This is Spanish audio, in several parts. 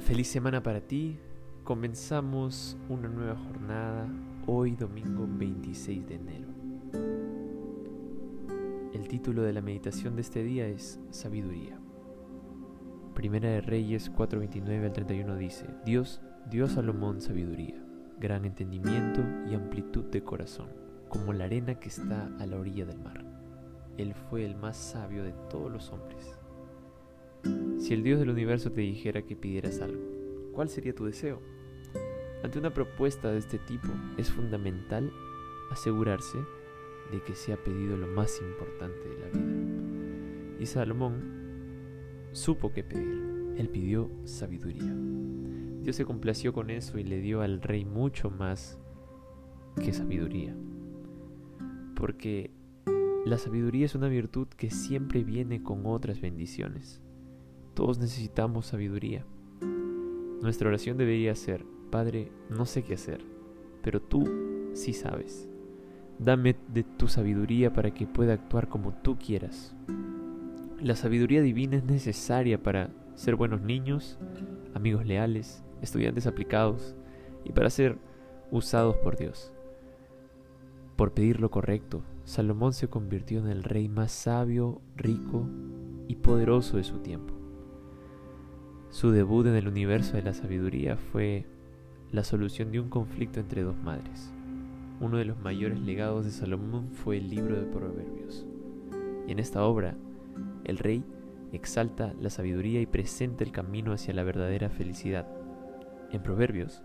Feliz semana para ti. Comenzamos una nueva jornada hoy domingo 26 de enero. El título de la meditación de este día es Sabiduría. Primera de Reyes 4:29 al 31 dice, Dios dio a Salomón sabiduría, gran entendimiento y amplitud de corazón, como la arena que está a la orilla del mar. Él fue el más sabio de todos los hombres. Si el Dios del universo te dijera que pidieras algo, ¿cuál sería tu deseo? Ante una propuesta de este tipo es fundamental asegurarse de que se ha pedido lo más importante de la vida. Y Salomón supo qué pedir. Él pidió sabiduría. Dios se complació con eso y le dio al rey mucho más que sabiduría. Porque la sabiduría es una virtud que siempre viene con otras bendiciones. Todos necesitamos sabiduría. Nuestra oración debería ser, Padre, no sé qué hacer, pero tú sí sabes. Dame de tu sabiduría para que pueda actuar como tú quieras. La sabiduría divina es necesaria para ser buenos niños, amigos leales, estudiantes aplicados y para ser usados por Dios. Por pedir lo correcto, Salomón se convirtió en el rey más sabio, rico y poderoso de su tiempo. Su debut en el universo de la sabiduría fue la solución de un conflicto entre dos madres. Uno de los mayores legados de Salomón fue el libro de Proverbios. Y en esta obra, el rey exalta la sabiduría y presenta el camino hacia la verdadera felicidad. En Proverbios,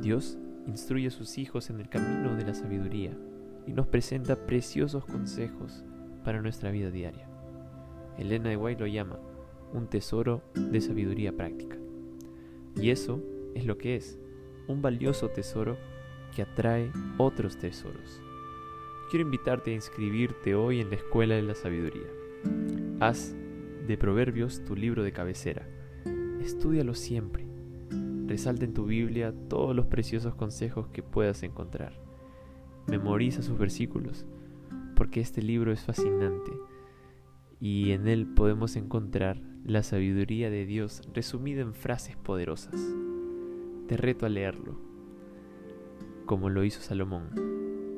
Dios instruye a sus hijos en el camino de la sabiduría y nos presenta preciosos consejos para nuestra vida diaria. Elena de White lo llama un tesoro de sabiduría práctica. Y eso es lo que es, un valioso tesoro que atrae otros tesoros. Quiero invitarte a inscribirte hoy en la Escuela de la Sabiduría. Haz de Proverbios tu libro de cabecera. Estúdialo siempre. Resalta en tu Biblia todos los preciosos consejos que puedas encontrar. Memoriza sus versículos, porque este libro es fascinante y en él podemos encontrar la sabiduría de Dios resumida en frases poderosas. Te reto a leerlo, como lo hizo Salomón.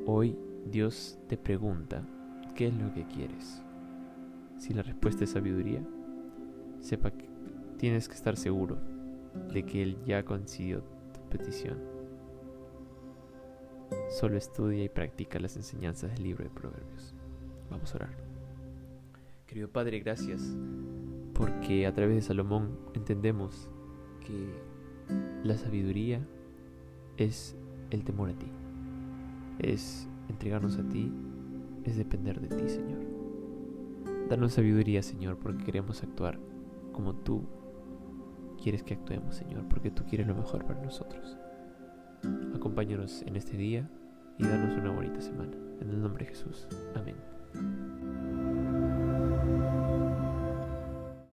Hoy Dios te pregunta, ¿qué es lo que quieres? Si la respuesta es sabiduría, sepa que tienes que estar seguro de que Él ya concedió tu petición. Solo estudia y practica las enseñanzas del libro de Proverbios. Vamos a orar. Querido Padre, gracias porque a través de Salomón entendemos que la sabiduría es el temor a ti, es entregarnos a ti, es depender de ti, Señor. Danos sabiduría, Señor, porque queremos actuar como tú quieres que actuemos, Señor, porque tú quieres lo mejor para nosotros. Acompáñanos en este día y danos una bonita semana. En el nombre de Jesús. Amén.